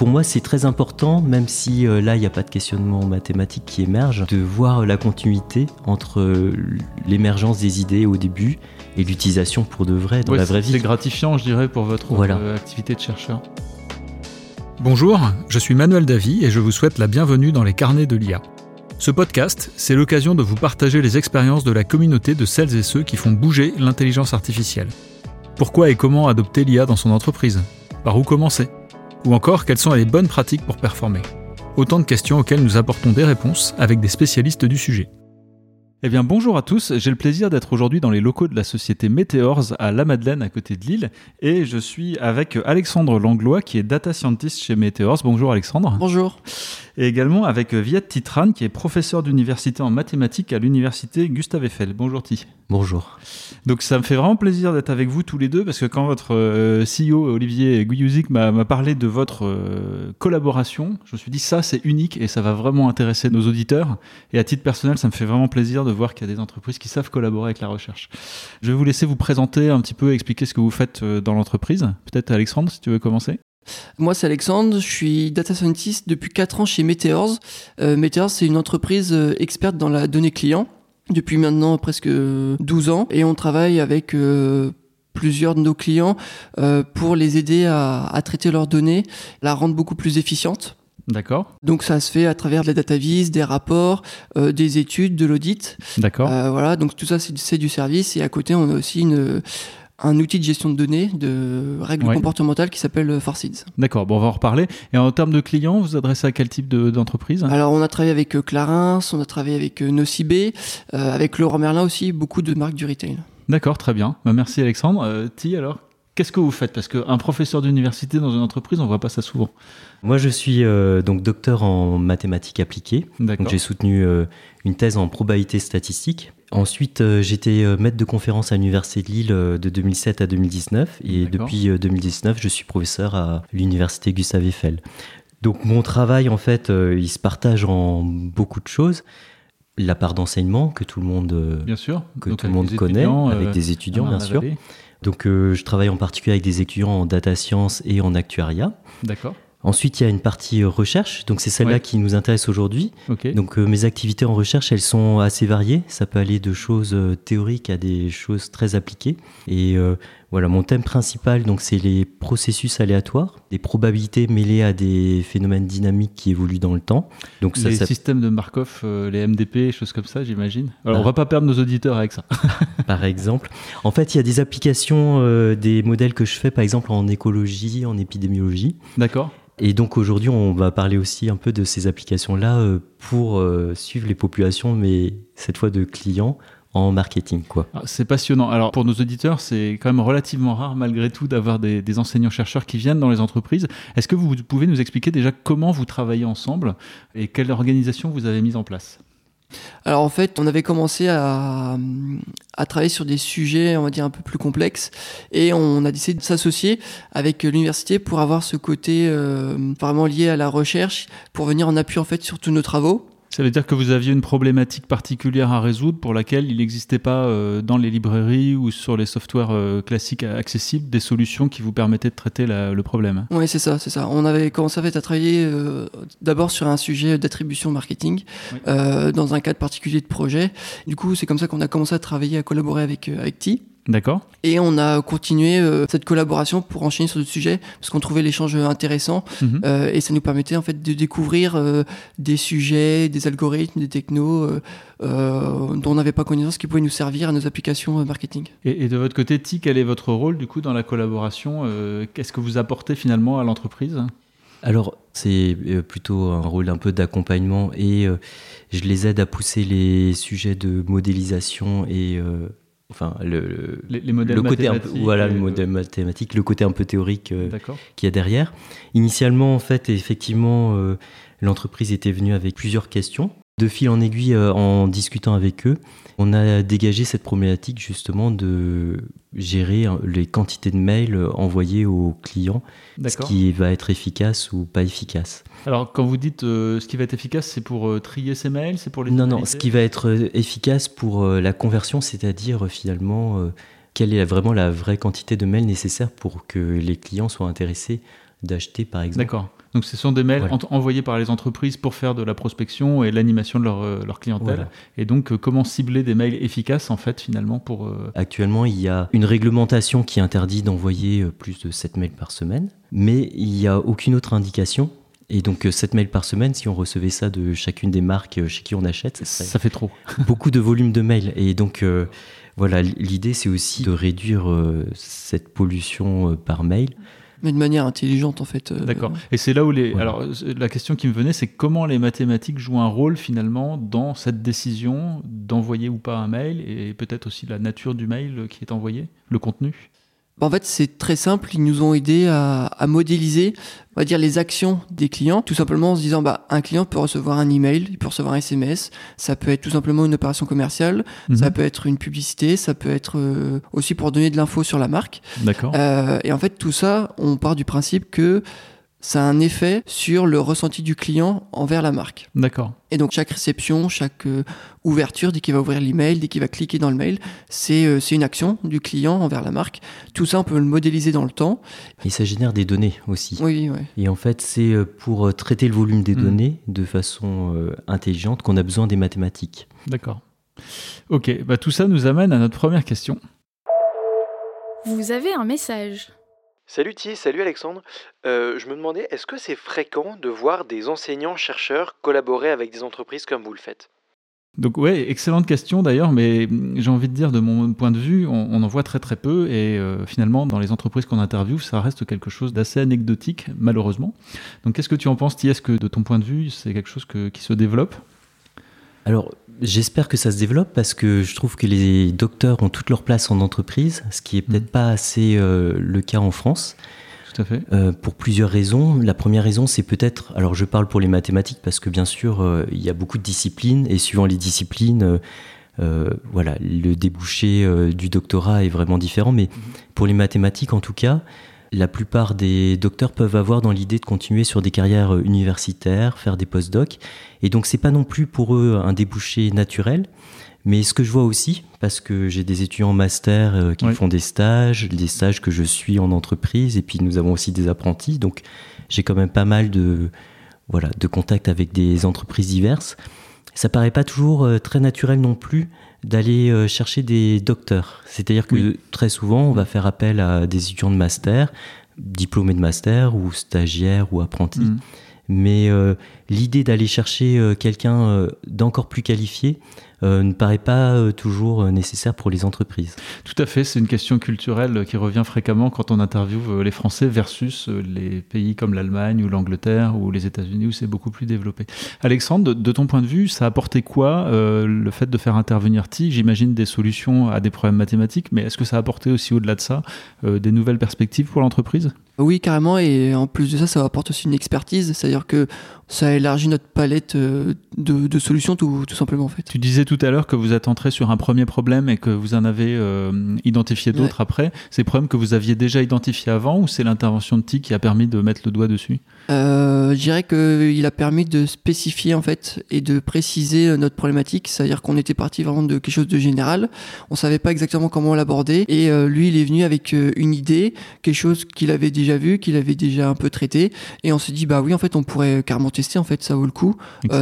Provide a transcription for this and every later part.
pour moi, c'est très important, même si euh, là, il n'y a pas de questionnement mathématique qui émerge, de voir la continuité entre euh, l'émergence des idées au début et l'utilisation pour de vrai dans la vraie vie. C'est gratifiant, je dirais, pour votre euh, activité de chercheur. Bonjour, je suis Manuel Davy et je vous souhaite la bienvenue dans les carnets de l'IA. Ce podcast, c'est l'occasion de vous partager les expériences de la communauté de celles et ceux qui font bouger l'intelligence artificielle. Pourquoi et comment adopter l'IA dans son entreprise? Par où commencer? Ou encore, quelles sont les bonnes pratiques pour performer Autant de questions auxquelles nous apportons des réponses avec des spécialistes du sujet. Eh bien bonjour à tous, j'ai le plaisir d'être aujourd'hui dans les locaux de la société Meteors à La Madeleine à côté de Lille et je suis avec Alexandre Langlois qui est data scientist chez Meteors. Bonjour Alexandre. Bonjour et également avec euh, Viet Titran, qui est professeur d'université en mathématiques à l'université Gustave Eiffel. Bonjour Ti. Bonjour. Donc ça me fait vraiment plaisir d'être avec vous tous les deux, parce que quand votre euh, CEO Olivier Guyuzik m'a parlé de votre euh, collaboration, je me suis dit ça c'est unique et ça va vraiment intéresser nos auditeurs. Et à titre personnel, ça me fait vraiment plaisir de voir qu'il y a des entreprises qui savent collaborer avec la recherche. Je vais vous laisser vous présenter un petit peu et expliquer ce que vous faites dans l'entreprise. Peut-être Alexandre, si tu veux commencer. Moi, c'est Alexandre, je suis data scientist depuis 4 ans chez Meteors. Euh, Meteors, c'est une entreprise euh, experte dans la donnée client depuis maintenant presque 12 ans et on travaille avec euh, plusieurs de nos clients pour les aider à, traiter leurs données, la rendre beaucoup plus efficiente. D'accord. Donc ça se fait à travers de la data vis, des rapports, des études, de l'audit. D'accord. voilà, donc tout ça c'est du service et à côté on a aussi une un outil de gestion de données, de règles comportementales qui s'appelle euh, Forseeds. D'accord, bon, on va en reparler. Et en termes de clients, vous vous adressez à quel type d'entreprise? Alors, on a travaillé avec euh, Clarins, on a travaillé avec euh, Nocibé, avec Laurent Merlin aussi, beaucoup de marques du retail. D'accord, très bien. Bah, merci Alexandre. Ti, alors Qu'est-ce que vous faites? Parce qu'un professeur d'université dans une entreprise, on ne voit pas ça souvent. Moi, je suis donc docteur en mathématiques appliquées. Donc, j'ai soutenu une thèse en probabilité statistique. Ensuite, euh, j'étais euh, maître de conférence à l'Université de Lille euh, de 2007 à 2019 et depuis 2019, je suis professeur à l'Université Gustave Eiffel. Donc mon travail, en fait, il se partage en beaucoup de choses. La part d'enseignement que tout le monde, bien sûr. que tout le monde connaît, avec des étudiants, bien sûr. Donc je travaille en particulier avec des étudiants en data science et en actuariat. D'accord. Ensuite, il y a une partie euh, recherche, donc c'est celle-là qui nous intéresse aujourd'hui. Donc euh, mes activités en recherche, elles sont assez variées. Ça peut aller de choses euh, théoriques à des choses très appliquées. Et voilà, mon thème principal, donc c'est les processus aléatoires, des probabilités mêlées à des phénomènes dynamiques qui évoluent dans le temps. Donc les systèmes de Markov, les MDP, choses comme ça, j'imagine. Alors on ah. va pas perdre nos auditeurs avec ça. par exemple. En fait, il y a des applications, des modèles que je fais, par exemple en écologie, en épidémiologie. D'accord. Et donc aujourd'hui, on va parler aussi un peu de ces applications-là euh, pour euh, suivre les populations, mais cette fois de clients en marketing. quoi. Ah, c'est passionnant. Alors pour nos auditeurs, c'est quand même relativement rare malgré tout d'avoir des, des enseignants-chercheurs qui viennent dans les entreprises. Est-ce que vous pouvez nous expliquer déjà comment vous travaillez ensemble et quelle organisation vous avez mise en place? Alors en fait, on avait commencé à, travailler sur des sujets, on va dire, un peu plus complexes, et on a décidé de s'associer avec l'université pour avoir ce côté euh, vraiment lié à la recherche, pour venir en appui en fait sur tous nos travaux. Ça veut dire que vous aviez une problématique particulière à résoudre pour laquelle il n'existait pas euh, dans les librairies ou sur les softwares euh, classiques accessibles des solutions qui vous permettaient de traiter le problème. Oui, c'est ça, c'est ça. On avait commencé à travailler euh, d'abord sur un sujet d'attribution marketing dans un cadre particulier de projet. Du coup, c'est comme ça qu'on a commencé à travailler, à collaborer avec, avec T. D'accord. Et on a continué euh, cette collaboration pour enchaîner sur d'autres sujets parce qu'on trouvait l'échange intéressant mhm. euh, et ça nous permettait en fait de découvrir euh, des sujets, des algorithmes, des technos dont on n'avait pas connaissance qui pouvaient nous servir à nos applications marketing. Et, de votre côté, Ti, quel est votre rôle du coup dans la collaboration Qu'est-ce que vous apportez finalement à l'entreprise? Alors, c'est plutôt un rôle un peu d'accompagnement et je les aide à pousser les sujets de modélisation et enfin le, les, modèles le côté voilà le modèle mathématique le côté un peu théorique euh, qu'il y a derrière. Initialement en fait effectivement euh, l'entreprise était venue avec plusieurs questions de fil en aiguille euh, en discutant avec eux on a dégagé cette problématique justement de gérer les quantités de mails envoyés aux clients, ce qui va être efficace ou pas efficace. Alors quand vous dites euh, ce qui va être efficace, c'est pour euh, trier ces mails, c'est pour les... Non, non, ce qui va être euh, efficace pour la conversion, c'est-à-dire finalement quelle est vraiment la vraie quantité de mails nécessaire pour que les clients soient intéressés d'acheter, par exemple. D'accord. Donc ce sont des mails envoyés par les entreprises pour faire de la prospection et l'animation de leur, euh, leur clientèle. Et donc euh, comment cibler des mails efficaces en fait finalement pour... Euh, Actuellement il y a une réglementation qui interdit d'envoyer plus de 7 mails par semaine, mais il n'y a aucune autre indication. Et donc 7 mails par semaine, si on recevait ça de chacune des marques chez qui on achète, ça, fait trop. beaucoup de volume de mails. Et donc voilà, l'idée c'est aussi de réduire cette pollution par mail mais de manière intelligente en fait. Euh, D'accord. Et c'est là où les. Alors la question qui me venait, c'est comment les mathématiques jouent un rôle finalement dans cette décision d'envoyer ou pas un mail et peut-être aussi la nature du mail qui est envoyé, le contenu? Bah, en fait, c'est très simple. Ils nous ont aidé à, modéliser, on va dire, les actions des clients, tout simplement en se disant, bah, un client peut recevoir un email, il peut recevoir un SMS. Ça peut être tout simplement une opération commerciale, mhm. ça peut être une publicité, ça peut être euh, aussi pour donner de l'info sur la marque. D'accord. Euh, et en fait, tout ça, on part du principe que ça a un effet sur le ressenti du client envers la marque. D'accord. Et donc chaque réception, chaque euh, ouverture, dès qu'il va ouvrir l'email, dès qu'il va cliquer dans le mail, euh, c'est une action du client envers la marque. Tout ça, on peut le modéliser dans le temps. Et ça génère des données aussi. Oui, oui. Et en fait, c'est euh, pour traiter le volume des mm. données de façon intelligente qu'on a besoin des mathématiques. D'accord. Ok, bah, tout ça nous amène à notre première question. Vous avez un message. Salut Thi, salut Alexandre. Euh, je me demandais, est-ce que c'est fréquent de voir des enseignants-chercheurs collaborer avec des entreprises comme vous le faites? Donc ouais, excellente question d'ailleurs, mais j'ai envie de dire de mon point de vue, on, en voit très très peu et euh, finalement dans les entreprises qu'on interviewe, ça reste quelque chose d'assez anecdotique malheureusement. Donc qu'est-ce que tu en penses Thi? Est-ce que de ton point de vue, c'est quelque chose qui se développe? Alors J'espère que ça se développe parce que je trouve que les docteurs ont toute leur place en entreprise, ce qui est peut-être mm. pas assez euh, le cas en France. Tout à fait. Euh, pour plusieurs raisons. La première raison, c'est peut-être, alors je parle pour les mathématiques parce que bien sûr, euh, il y a beaucoup de disciplines et suivant les disciplines, voilà, le débouché du doctorat est vraiment différent. Mais mm-hmm. pour les mathématiques, en tout cas, la plupart des docteurs peuvent avoir dans l'idée de continuer sur des carrières euh, universitaires, faire des post-docs. Et donc, c'est pas non plus pour eux un débouché naturel. Mais ce que je vois aussi, parce que j'ai des étudiants en master euh, qui font des stages, des stages que je suis en entreprise, et puis nous avons aussi des apprentis, donc j'ai quand même pas mal de, voilà, de contacts avec des entreprises diverses. Ça paraît pas toujours euh, très naturel non plus d'aller euh, chercher des docteurs. C'est-à-dire que très souvent, on va faire appel à des étudiants de master, diplômés de master ou stagiaires ou apprentis. Mm. Mais euh, l'idée d'aller chercher euh, quelqu'un d'encore plus qualifié, ne paraît pas euh, toujours euh, nécessaire pour les entreprises. Tout à fait, c'est une question culturelle qui revient fréquemment quand on interviewe les Français versus les pays comme l'Allemagne ou l'Angleterre ou les États-Unis où c'est beaucoup plus développé. Alexandre, de, ton point de vue, ça a apporté quoi le fait de faire intervenir TI J'imagine des solutions à des problèmes mathématiques, mais est-ce que ça a apporté aussi au-delà de ça des nouvelles perspectives pour l'entreprise? Oui, carrément. Et en plus de ça, ça apporte aussi une expertise. C'est-à-dire que ça élargit notre palette de, de solutions, tout, tout, simplement. En fait. Tu disais tout à l'heure que vous êtes entré sur un premier problème et que vous en avez euh, identifié d'autres après. Ces problèmes que vous aviez déjà identifiés avant ou c'est l'intervention de TIC qui a permis de mettre le doigt dessus? Je dirais qu'il a permis de spécifier en fait et de préciser euh, notre problématique. C'est-à-dire qu'on était parti vraiment de quelque chose de général. On savait pas exactement comment l'aborder et lui, il est venu avec une idée, quelque chose qu'il avait déjà vu, qu'il avait déjà un peu traité et on s'est dit bah oui en fait on pourrait carrément tester en fait ça vaut le coup.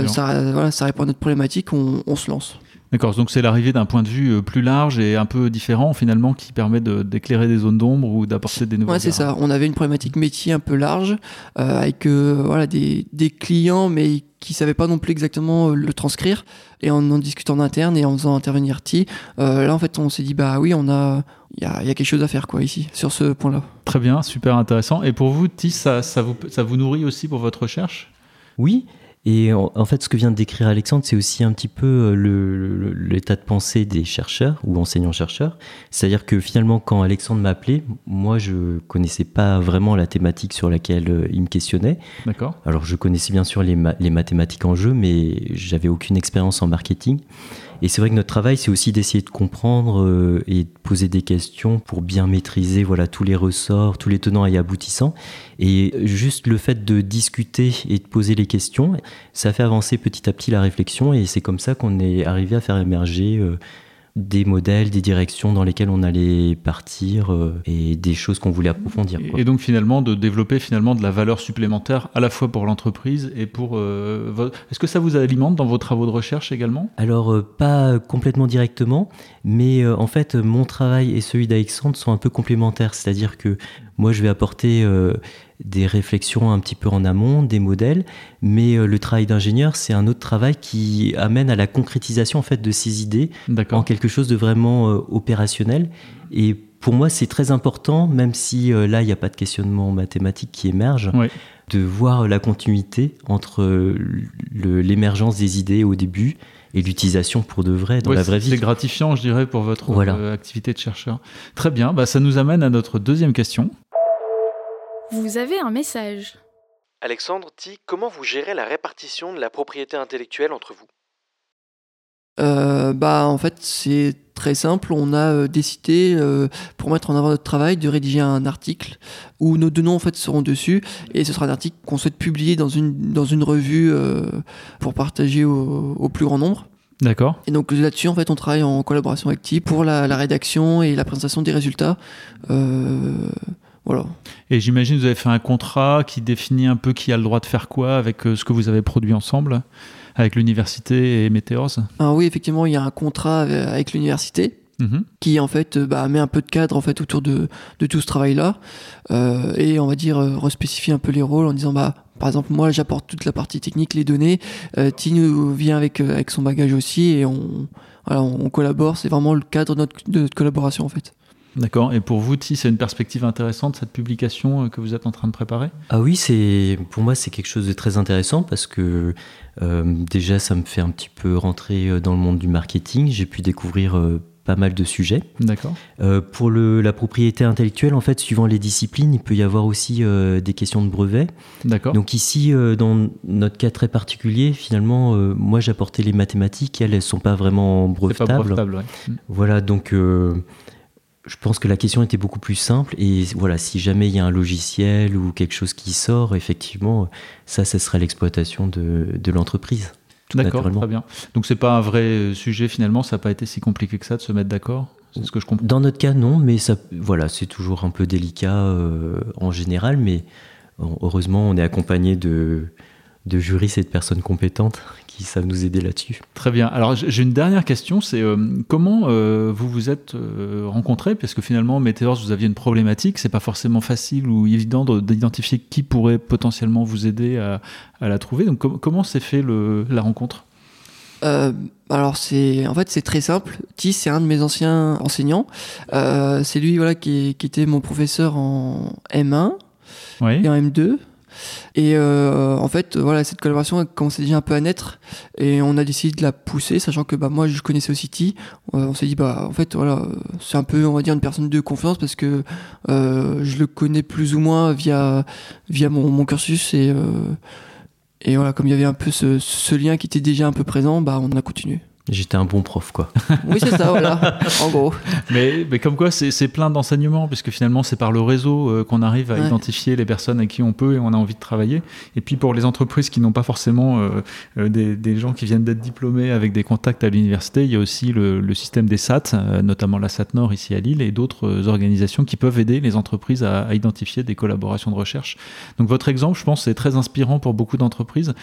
ça, voilà, ça répond à notre problématique, on, on se lance. D'accord, donc c'est l'arrivée d'un point de vue euh, plus large et un peu différent finalement qui permet d'éclairer des zones d'ombre ou d'apporter des nouveaux. Ouais, c'est ça. On avait une problématique métier un peu large euh, avec euh, voilà des, des, clients mais qui savaient pas non plus exactement le transcrire et en en discutant en interne et en faisant intervenir T, là en fait on s'est dit bah oui on a il y a, y a, quelque chose à faire quoi ici sur ce point-là. Très bien, super intéressant. Et pour vous, T, ça, ça, vous, ça vous nourrit aussi pour votre recherche? Oui, et en, fait, ce que vient de décrire Alexandre, c'est aussi un petit peu euh, l'état de pensée des chercheurs ou enseignants-chercheurs. C'est-à-dire que finalement, quand Alexandre m'a appelé, moi, je connaissais pas vraiment la thématique sur laquelle euh, il me questionnait. D'accord. Alors, je connaissais bien sûr les, les mathématiques en jeu, mais j'avais aucune expérience en marketing. Et c'est vrai que notre travail, c'est aussi d'essayer de comprendre euh, et de poser des questions pour bien maîtriser voilà tous les ressorts, tous les tenants et aboutissants. Et juste le fait de discuter et de poser les questions, ça fait avancer petit à petit la réflexion et c'est comme ça qu'on est arrivé à faire émerger euh, des modèles, des directions dans lesquelles on allait partir euh, et des choses qu'on voulait approfondir. Et donc finalement de développer finalement de la valeur supplémentaire à la fois pour l'entreprise et pour euh, votre... Est-ce que ça vous alimente dans vos travaux de recherche également? Alors euh, pas complètement directement, mais en fait mon travail et celui d'Alexandre sont un peu complémentaires, c'est-à-dire que moi je vais apporter des réflexions un petit peu en amont, des modèles, mais euh, le travail d'ingénieur, c'est un autre travail qui amène à la concrétisation en fait de ces idées en quelque chose de vraiment euh, opérationnel. Et pour moi, c'est très important, même si euh, là, il n'y a pas de questionnement mathématique qui émerge, de voir la continuité entre l'émergence des idées au début et l'utilisation pour de vrai dans la vraie vie. C'est gratifiant, je dirais, pour votre activité de chercheur. Très bien, bah, ça nous amène à notre deuxième question. Vous avez un message. Alexandre dit comment vous gérez la répartition de la propriété intellectuelle entre vous? Euh, bah en fait c'est très simple. On a euh, décidé euh, pour mettre en avant notre travail de rédiger un article où nos deux noms en fait seront dessus et ce sera un article qu'on souhaite publier dans une dans une revue pour partager au, plus grand nombre. D'accord. Et donc là-dessus, en fait, on travaille en collaboration avec TIP pour la, la, rédaction et la présentation des résultats. Et j'imagine que vous avez fait un contrat qui définit un peu qui a le droit de faire quoi avec euh, ce que vous avez produit ensemble avec l'université et Meteors ah Oui, effectivement, il y a un contrat avec l'université. Mhm. qui en fait bah, met un peu de cadre en fait autour de, de tout ce travail là euh, et on va dire euh, respécifier un peu les rôles en disant bah par exemple moi j'apporte toute la partie technique les données euh, vient avec avec son bagage aussi et on voilà, on collabore c'est vraiment le cadre de notre, de notre collaboration en fait D'accord. Et pour vous, Ti, c'est une perspective intéressante cette publication euh, que vous êtes en train de préparer? Ah oui, c'est pour moi c'est quelque chose de très intéressant parce que euh, déjà ça me fait un petit peu rentrer euh, dans le monde du marketing. J'ai pu découvrir pas mal de sujets. D'accord. pour le, la propriété intellectuelle, en fait, suivant les disciplines, il peut y avoir aussi des questions de brevets. D'accord. Donc ici, dans notre cas très particulier, finalement, moi j'apportais les mathématiques, elles, elles sont pas vraiment brevetables. Pas brevetables ouais. Voilà, donc je pense que la question était beaucoup plus simple et voilà, si jamais il y a un logiciel ou quelque chose qui sort, effectivement, ça, ce sera l'exploitation de, de l'entreprise. D'accord, très bien. Donc c'est pas un vrai euh, sujet finalement, ça n'a pas été si compliqué que ça de se mettre d'accord? C'est ce que je comprends. Dans notre cas, non, mais ça, voilà, c'est toujours un peu délicat euh, en général, mais heureusement, on est accompagné de, de juristes et de personnes compétentes qui savent nous aider là-dessus. Très bien. Alors j'ai une dernière question, c'est euh, comment euh, vous vous êtes euh, rencontrés? Parce que finalement, Meteors, vous aviez une problématique, c'est pas forcément facile ou évident d'identifier qui pourrait potentiellement vous aider à, la trouver. Donc comment s'est fait le, la rencontre? Alors c'est en fait c'est très simple. Tis c'est un de mes anciens enseignants. c'est lui voilà qui, qui, était mon professeur en M1 et en M2. Et euh, en fait, voilà, cette collaboration a commencé déjà un peu à naître et on a décidé de la pousser, sachant que bah, moi je connaissais aussi T. Euh, on s'est dit, bah en fait, voilà, c'est un peu, on va dire, une personne de confiance parce que euh, je le connais plus ou moins via, via mon, cursus et, et voilà, comme il y avait un peu ce, ce, lien qui était déjà un peu présent, bah on a continué. J'étais un bon prof, quoi. oui, c'est ça, voilà, en gros. Mais, mais comme quoi, c'est plein d'enseignements, puisque finalement, c'est par le réseau euh, qu'on arrive à identifier les personnes avec qui on peut et on a envie de travailler. Et puis pour les entreprises qui n'ont pas forcément euh, euh, des, des, gens qui viennent d'être diplômés avec des contacts à l'université, il y a aussi le, le, système des SAT, notamment la SAT Nord ici à Lille, et d'autres organisations qui peuvent aider les entreprises à, à, identifier des collaborations de recherche. Donc votre exemple, je pense, c'est très inspirant pour beaucoup d'entreprises.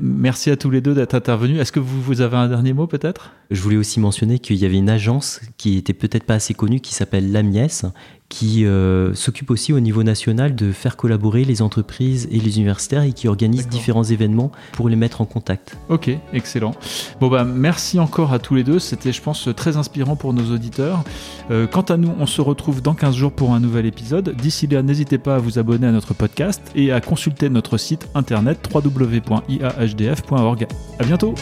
Merci à tous les deux d'être intervenus. Est-ce que vous, vous avez un dernier mot peut-être? Je voulais aussi mentionner qu'il y avait une agence qui était peut-être pas assez connue qui s'appelle l'AMIES, qui euh, s'occupe aussi au niveau national de faire collaborer les entreprises et les universitaires et qui organise différents événements pour les mettre en contact. Ok, excellent. Bon bah merci encore à tous les deux, c'était je pense très inspirant pour nos auditeurs. Euh, quant à nous, on se retrouve dans 15 jours pour un nouvel épisode. D'ici là, n'hésitez pas à vous abonner à notre podcast et à consulter notre site internet www.iahdf.org. À bientôt.